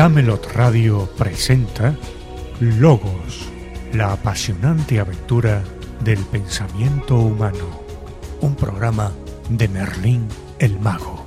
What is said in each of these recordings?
Camelot Radio presenta Logos, la apasionante aventura del pensamiento humano. Un programa de Merlín el Mago.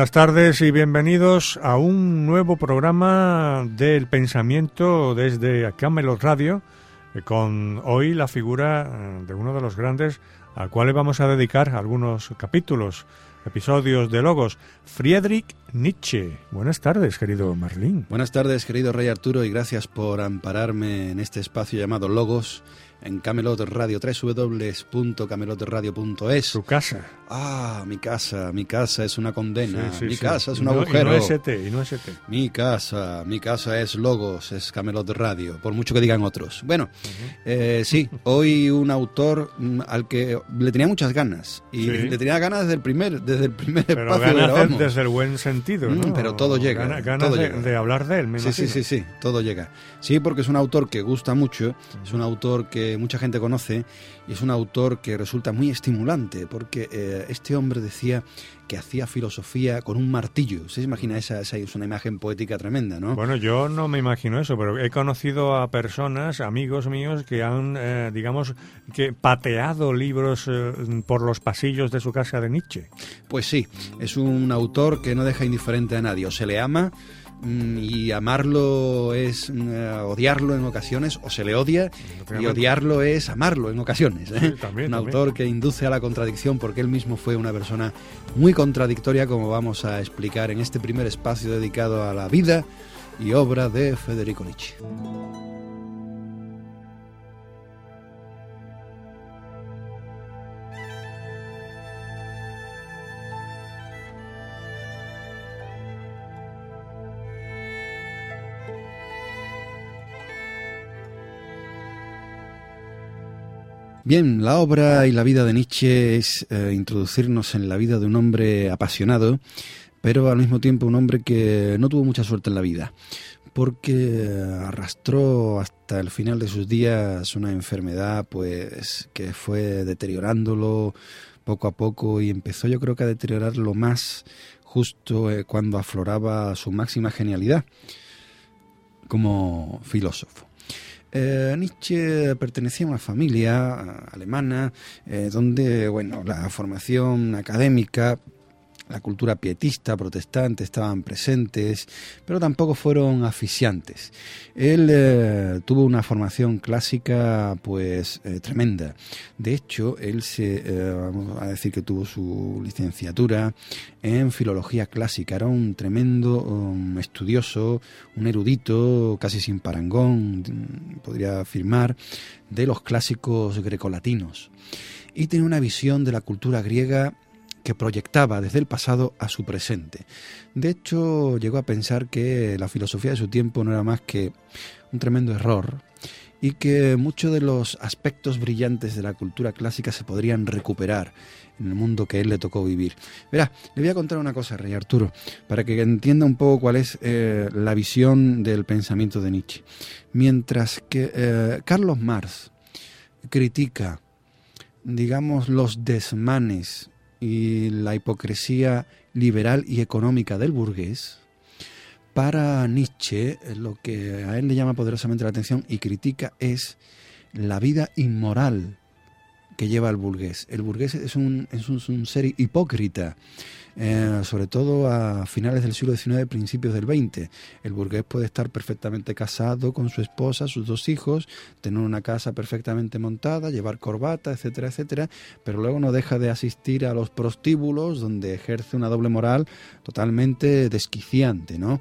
Buenas tardes y bienvenidos a un nuevo programa del pensamiento desde Camelot Radio, eh, con hoy la figura eh, de uno de los grandes al cual vamos a dedicar algunos capítulos, episodios de Logos, Friedrich Nietzsche. Buenas tardes, querido Marlín. Buenas tardes, querido Rey Arturo, y gracias por ampararme en este espacio llamado Logos en Camelot Radio, www.camelotradio.es. Su casa. Ah, mi casa, mi casa es una condena, Sí, sí, mi sí. casa es un no- agujero. Y no ST, y no ST. Mi casa, mi casa es Logos, es Camelot Radio, por mucho que digan otros. Bueno, eh, sí, hoy un autor mm, al que le tenía muchas ganas, y le tenía ganas desde el primer, desde el primer Pero espacio ganas de- desde el buen sentido, ¿no? Mm, pero todo llega, Gana- Ganas todo de, llega. de hablar de él, me Sí, sí, imagino. sí, sí, todo llega. Sí, porque es un autor que gusta mucho, es un autor que mucha gente conoce y es un autor que resulta muy estimulante porque eh, este hombre decía que hacía filosofía con un martillo. ¿Se imagina esa, esa es una imagen poética tremenda, no? Bueno, yo no me imagino eso, pero he conocido a personas, amigos míos, que han, eh, digamos, que pateado libros eh, por los pasillos de su casa de Nietzsche. Pues sí, es un autor que no deja indiferente a nadie. O se le ama y amarlo es mm, eh, odiarlo en ocasiones, o se le odia y odiarlo es amarlo en ocasiones. ¿eh? Sí, también, un también. autor que induce a la contradicción porque él mismo fue una persona muy contradictoria, como vamos a explicar en este primer espacio dedicado a la vida y obra de Federico Nietzsche. Bien, la obra y la vida de Nietzsche es eh, introducirnos en la vida de un hombre apasionado, pero al mismo tiempo un hombre que no tuvo mucha suerte en la vida, porque arrastró hasta el final de sus días una enfermedad pues que fue deteriorándolo poco a poco y empezó yo creo que a deteriorarlo más justo eh, cuando afloraba su máxima genialidad como filósofo. Eh, Nietzsche pertenecía a una familia alemana eh, donde, bueno, la formación académica, la cultura pietista, protestante estaban presentes, pero tampoco fueron aficiantes. Él eh, tuvo una formación clásica, pues, eh, tremenda. De hecho, él se, eh, vamos a decir que tuvo su licenciatura en filología clásica. Era un tremendo um, estudioso, un erudito, casi sin parangón, mm, podría afirmar, de los clásicos grecolatinos. Y tenía una visión de la cultura griega que proyectaba desde el pasado a su presente. De hecho, llegó a pensar que la filosofía de su tiempo no era más que un tremendo error y que muchos de los aspectos brillantes de la cultura clásica se podrían recuperar en el mundo que él le tocó vivir. Verá, le voy a contar una cosa, Rey Arturo, para que entienda un poco cuál es eh, la visión del pensamiento de Nietzsche. Mientras que eh, Carlos Marx critica, digamos, los desmanes y la hipocresía liberal y económica del burgués, para Nietzsche eh, lo que a él le llama poderosamente la atención y critica es la vida inmoral que lleva el burgués. El burgués es un, es un, un ser hipócrita. Eh, sobre todo a finales del siglo XIX, principios del XX. El burgués puede estar perfectamente casado con su esposa, sus dos hijos, tener una casa perfectamente montada, llevar corbata, etcétera, etcétera, pero luego no deja de asistir a los prostíbulos donde ejerce una doble moral totalmente desquiciante, ¿no?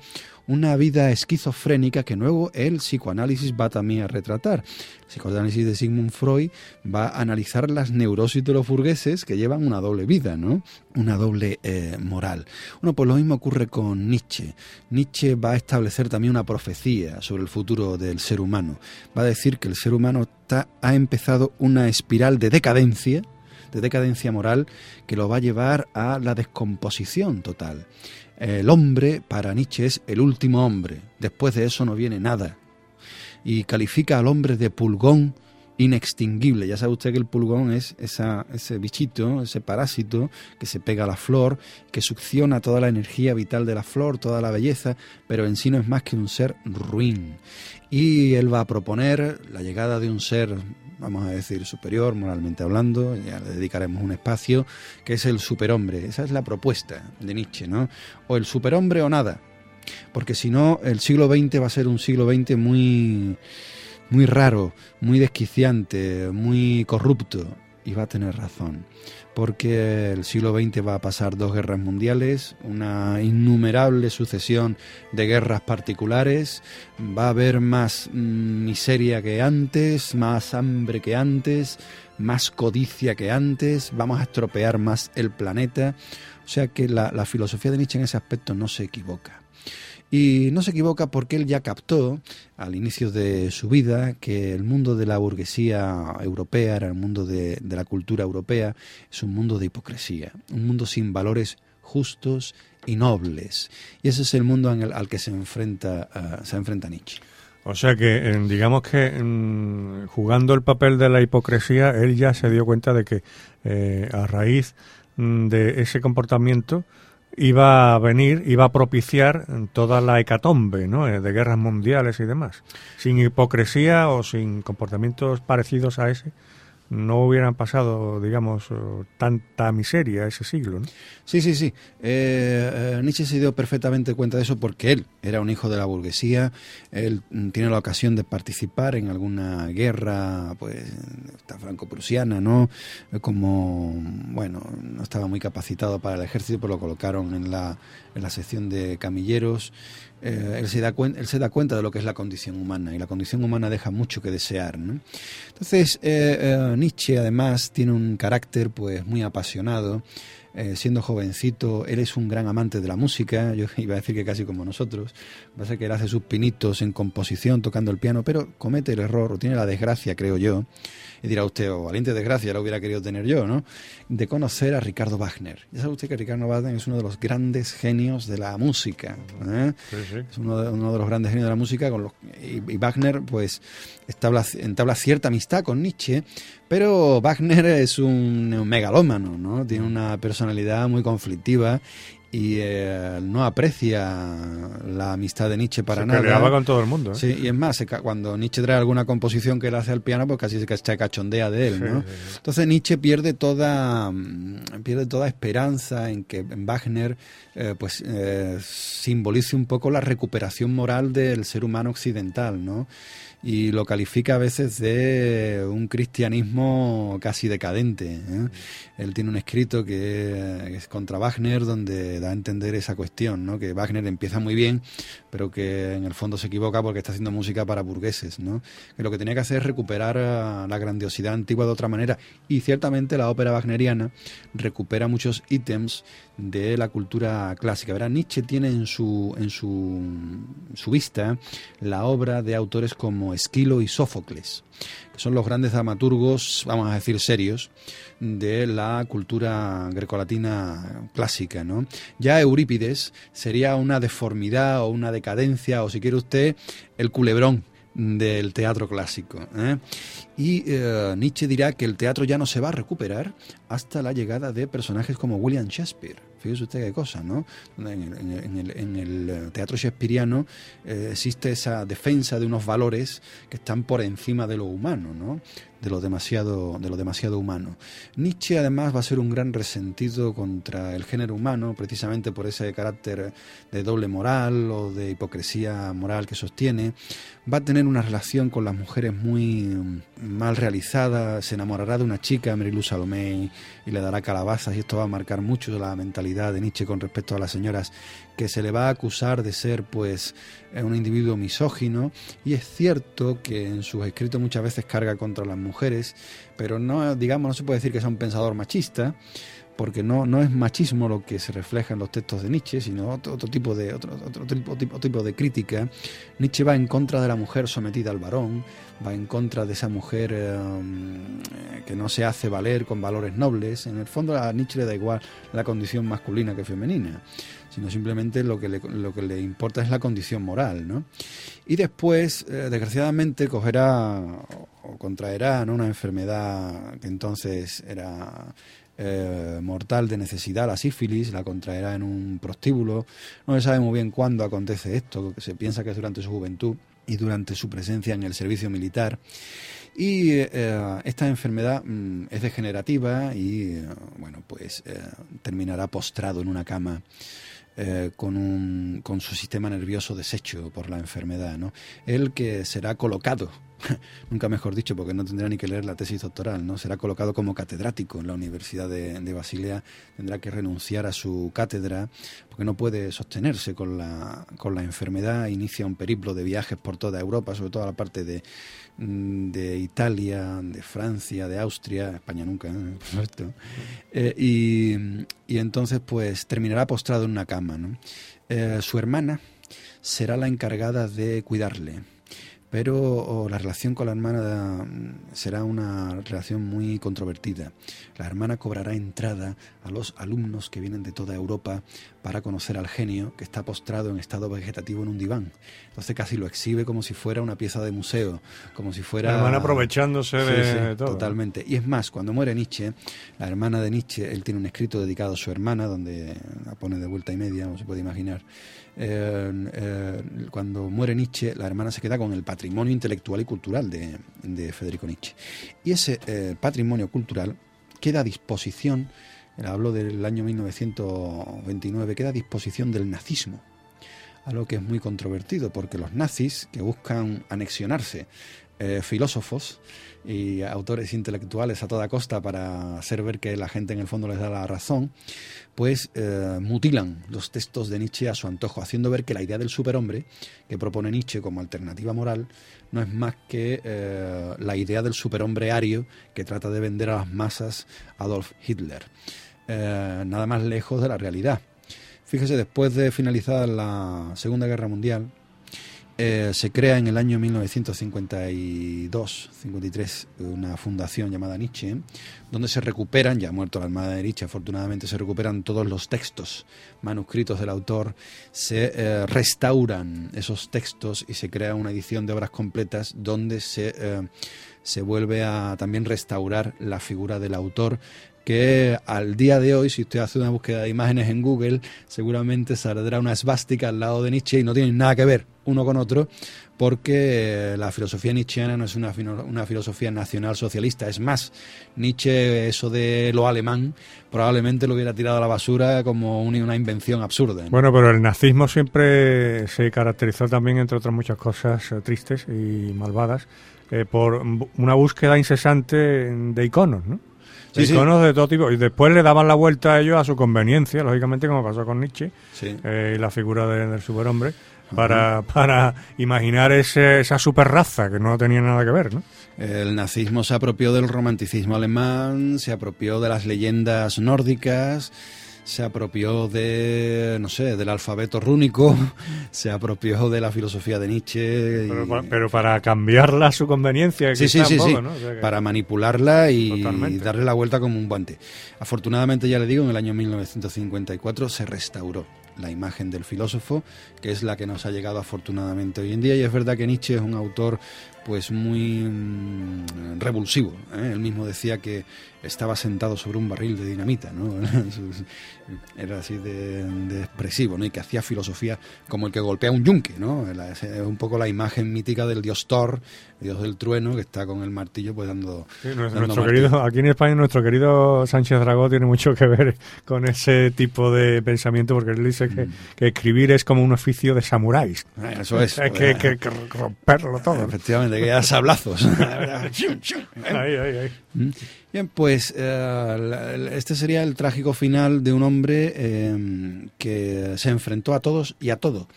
una vida esquizofrénica que luego el psicoanálisis va también a retratar. El psicoanálisis de Sigmund Freud va a analizar las neurosis de los burgueses que llevan una doble vida, ¿no? Una doble eh, moral. Bueno, pues lo mismo ocurre con Nietzsche. Nietzsche va a establecer también una profecía sobre el futuro del ser humano. Va a decir que el ser humano ha empezado una espiral de decadencia, de decadencia moral, que lo va a llevar a la descomposición total. El hombre, para Nietzsche, es el último hombre. Después de eso no viene nada. Y califica al hombre de pulgón inextinguible. Ya sabe usted que el pulgón es ese bichito, ese parásito que se pega a la flor, que succiona toda la energía vital de la flor, toda la belleza, pero en sí no es más que un ser ruin. Y él va a proponer la llegada de un ser vamos a decir, superior, moralmente hablando, ya le dedicaremos un espacio, que es el superhombre. Esa es la propuesta de Nietzsche, ¿no? O el superhombre o nada. Porque si no, el siglo XX va a ser un siglo XX muy, muy raro, muy desquiciante, muy corrupto. Y va a tener razón porque el siglo XX va a pasar dos guerras mundiales, una innumerable sucesión de guerras particulares, va a haber más mm, miseria que antes, más hambre que antes, más codicia que antes, vamos a estropear más el planeta. O sea que la, la filosofía de Nietzsche en ese aspecto no se equivoca. Y no se equivoca porque él ya captó al inicio de su vida que el mundo de la burguesía europea, era el mundo de, la cultura europea, es un mundo de hipocresía, un mundo sin valores justos y nobles. Y ese es el mundo al que se enfrenta, uh, se enfrenta Nietzsche. O sea que, digamos que jugando el papel de la hipocresía, él ya se dio cuenta de que eh, a raíz mm, de ese comportamiento, iba a venir, iba a propiciar toda la hecatombe ¿no? Eh, de guerras mundiales y demás. Sin hipocresía o sin comportamientos parecidos a ese, no hubieran pasado, digamos, eh, tanta miseria ese siglo. ¿no? Sí, sí, sí. Eh, eh, Nietzsche se dio perfectamente cuenta de eso porque él era un hijo de la burguesía, él mm, tiene la ocasión de participar en alguna guerra, pues, franco-prusiana, ¿no? Como, bueno, no estaba muy capacitado para el ejército, pero lo colocaron en la, en la sección de camilleros. Eh, él, se da él se da cuenta de lo que es la condición humana y la condición humana deja mucho que desear. ¿no? Entonces, eh, eh, Nietzsche además tiene un carácter pues muy apasionado. siendo jovencito, él es un gran amante de la música, yo iba a decir que casi como nosotros, pasa que él hace sus pinitos en composición, tocando el piano, pero comete el error, o tiene la desgracia, creo yo, y dirá usted, oh, valiente desgracia lo hubiera querido tener yo, ¿no? De conocer a Ricardo Wagner. Ya sabe usted que Ricardo Wagner es uno de los grandes genios de la música. ¿eh? Es uno de, uno de, los grandes genios de la música con los, y, Wagner, pues, entabla, entabla cierta amistad con Nietzsche, pero Wagner es un, un megalómano, ¿no? Tiene una personalidad muy conflictiva y eh, no aprecia la amistad de Nietzsche para se nada. con todo el mundo. ¿eh? Sí, y es más, cuando Nietzsche trae alguna composición que él hace al piano, pues casi se cachondea de él, ¿no? Entonces Nietzsche pierde toda mm, pierde toda esperanza en que Wagner eh, pues simbolice un poco la recuperación moral del ser humano occidental, ¿no? y lo califica a veces de un cristianismo casi decadente. ¿eh? Él tiene un escrito que es contra Wagner donde da a entender esa cuestión, ¿no? que Wagner empieza muy bien, pero que en el fondo se equivoca porque está haciendo música para burgueses. ¿no? Que lo que tenía que hacer es recuperar la grandiosidad antigua de otra manera y ciertamente la ópera wagneriana recupera muchos ítems de la cultura clásica. Verá, Nietzsche tiene en su, en su, su vista la obra de autores como Esquilo y Sófocles, son los grandes dramaturgos, vamos a decir serios, de la cultura grecolatina clásica. ¿no? Ya Eurípides sería una deformidad o una decadencia, o si quiere usted, el culebrón del teatro clásico. ¿eh? Y eh, Nietzsche dirá que el teatro ya no se va a recuperar hasta la llegada de personajes como William Shakespeare. Fíjese usted qué cosa, ¿no? En, el, eh, teatro shakespeariano existe esa defensa de unos valores que están por encima de lo humano, ¿no? De lo demasiado, de lo demasiado humano. Nietzsche además va a ser un gran resentido contra el género humano, precisamente por ese carácter de doble moral o de hipocresía moral que sostiene. Va a tener una relación con las mujeres muy mal realizada, se enamorará de una chica, Marilou Salomé, y le dará calabazas, y esto va a marcar mucho la mentalidad de Nietzsche con respecto a las señoras, que se le va a acusar de ser, pues, un individuo misógino, y es cierto que en sus escritos muchas veces carga contra las mujeres, pero no, digamos, no se puede decir que sea un pensador machista, porque no, no es machismo lo que se refleja en los textos de Nietzsche, sino otro, tipo de otro, otro tipo, tipo, tipo, de crítica. Nietzsche va en contra de la mujer sometida al varón, va en contra de esa mujer eh, que no se hace valer con valores nobles. En el fondo a Nietzsche le da igual la condición masculina que femenina, sino simplemente lo que le, lo que le importa es la condición moral. ¿no? Y después, eh, desgraciadamente, cogerá o contraerá una enfermedad que entonces era eh, mortal de necesidad, la sífilis, la contraerá en un prostíbulo. No se sabe muy bien cuándo acontece esto, se piensa que es durante su juventud y durante su presencia en el servicio militar. Y eh, esta enfermedad mm, es degenerativa y, eh, bueno, pues terminará postrado en una cama. con, un, con su sistema nervioso deshecho por la enfermedad. ¿no? El que será colocado nunca mejor dicho, porque no tendrá ni que leer la tesis doctoral, ¿no? Será colocado como catedrático en la Universidad de, Basilea, tendrá que renunciar a su cátedra, porque no puede sostenerse con la, con la enfermedad, inicia un periplo de viajes por toda Europa, sobre todo la parte de, mm, de Italia, de Francia, de Austria, España nunca, ¿eh? por eh, y, y, entonces pues terminará postrado en una cama, ¿no? Eh, su hermana será la encargada de cuidarle pero la relación con la hermana será una relación muy controvertida. La hermana cobrará entrada a los alumnos que vienen de toda Europa para conocer al genio que está postrado en estado vegetativo en un diván. Entonces casi lo exhibe como si fuera una pieza de museo, como si fuera... La hermana aprovechándose de todo. Totalmente. Y es más, cuando muere Nietzsche, la hermana de Nietzsche, él tiene un escrito dedicado a su hermana, donde la pone de vuelta y media, no se puede imaginar. Eh, eh, cuando muere Nietzsche, la hermana se queda con el patrimonio intelectual y cultural de, Federico Nietzsche. Y ese eh, patrimonio cultural queda a disposición hablo del año 1929, queda a disposición del nazismo, algo que es muy controvertido, porque los nazis, que buscan anexionarse eh, filósofos y autores intelectuales a toda costa para hacer ver que la gente en el fondo les da la razón, pues eh, mutilan los textos de Nietzsche a su antojo, haciendo ver que la idea del superhombre que propone Nietzsche como alternativa moral no es más que eh, la idea del superhombre ario que trata de vender a las masas Adolf Hitler. Nada más lejos de la realidad. Fíjese, después de finalizada la Segunda Guerra Mundial, eh, se crea en el año 1952-53 una fundación llamada Nietzsche, donde se recuperan, ya muerto la Armada de Nietzsche, afortunadamente se recuperan todos los textos manuscritos del autor, se eh, restauran esos textos y se crea una edición de obras completas donde se, se vuelve a también restaurar la figura del autor que al día de hoy, si usted hace una búsqueda de imágenes en Google, seguramente saldrá una esvástica al lado de Nietzsche y no tienen nada que ver uno con otro, porque la filosofía nietzscheana no es una, una filosofía nacional socialista. Es más, Nietzsche, eso de lo alemán, probablemente lo hubiera tirado a la basura como una invención absurda. Bueno, pero el nazismo siempre se caracterizó también, entre otras muchas cosas eh, tristes y malvadas, eh, por una búsqueda incesante de iconos, ¿no? iconos de todo tipo. Y después le daban la vuelta a ellos a su conveniencia, lógicamente, como pasó con Nietzsche eh, y la figura del superhombre, para, para imaginar ese, esa superraza que no tenía nada que ver, ¿no? El nazismo se apropió del romanticismo alemán, se apropió de las leyendas nórdicas, se apropió de, no sé, del alfabeto rúnico, se apropió de la filosofía de Nietzsche. Pero, para cambiarla a su conveniencia, sí, sí, sí, sí. para manipularla y, darle la vuelta como un guante. Afortunadamente, ya le digo, en el año 1954 se restauró la imagen del filósofo, que es la que nos ha llegado afortunadamente hoy en día. Y es verdad que Nietzsche es un autor pues muy mm, revulsivo. ¿eh? Él mismo decía que estaba sentado sobre un barril de dinamita. Era así de, expresivo, ¿no? Y que hacía filosofía como el que golpea un yunque, ¿no? Es un poco la imagen mítica del dios Thor, dios del trueno, que está con el martillo pues dando... nuestro, querido, aquí en España nuestro querido Sánchez Dragó tiene mucho que ver con ese tipo de pensamiento, porque él dice que, mm. escribir es como un oficio de samuráis. Eso es. Hay que, que, romperlo todo. Efectivamente, que da sablazos. ahí, ahí, ahí. Mm. Bien, pues eh, este sería el trágico final de un hombre eh, que se enfrentó a todos y a todo.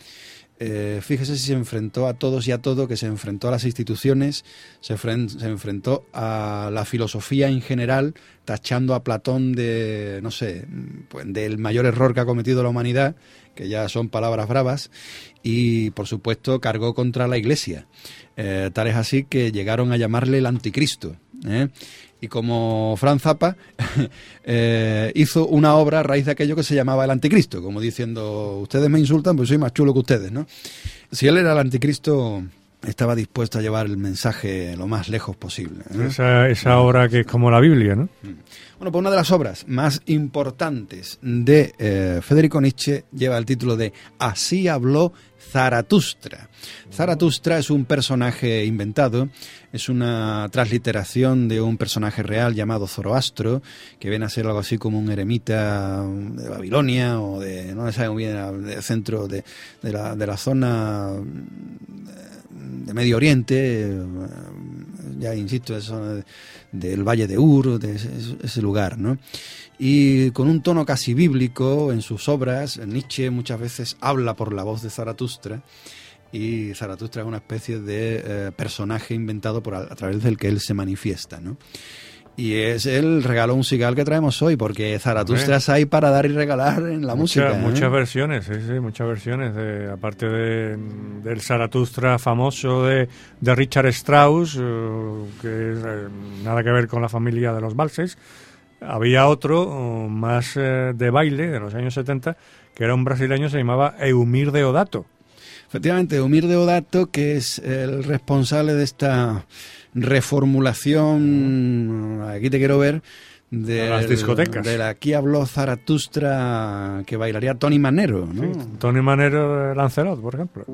Eh, fíjese si se enfrentó a todos y a todo, que se enfrentó a las instituciones, se, enfrentó a la filosofía en general, tachando a Platón de, no sé, pues, del mayor error que ha cometido la humanidad, que ya son palabras bravas, y por supuesto cargó contra la Iglesia. tal es así que llegaron a llamarle el anticristo. ¿Eh? y como Franz Zappa eh, hizo una obra a raíz de aquello que se llamaba el anticristo, como diciendo, ustedes me insultan, pues soy más chulo que ustedes, ¿no? Si él era el anticristo, estaba dispuesto a llevar el mensaje lo más lejos posible. ¿eh? Esa, esa, obra que es como la Biblia, ¿no? Mm. Bueno, pues una de las obras más importantes de Federico Nietzsche lleva el título de Así habló Zaratustra. Zaratustra es un personaje inventado, es una transliteración de un personaje real llamado Zoroastro, que viene a ser algo así como un eremita de Babilonia o de, no sé muy bien, del centro de, la, de la zona de Medio Oriente, ya insisto, eso del Valle de Ur, de ese, lugar, ¿no? Y con un tono casi bíblico en sus obras, Nietzsche muchas veces habla por la voz de Zaratustra, y Zaratustra es una especie de eh, personaje inventado por a, través del que él se manifiesta, ¿no? Y es el regalo musical que traemos hoy, porque Zaratustra hay para dar y regalar en la música. ¿eh? Muchas versiones, sí, sí, muchas versiones. aparte de, del Zaratustra famoso de, de Richard Strauss, eh, que es nada que ver con la familia de los valses, había otro más de baile de los años 70, que era un brasileño, se llamaba Eumir Deodato. Efectivamente, Eumir Deodato, que es el responsable de esta reformulación, aquí te quiero ver, de las discotecas. De la aquí habló Zaratustra que bailaría Tony Manero, ¿no? Tony Manero de Lancelot, por ejemplo.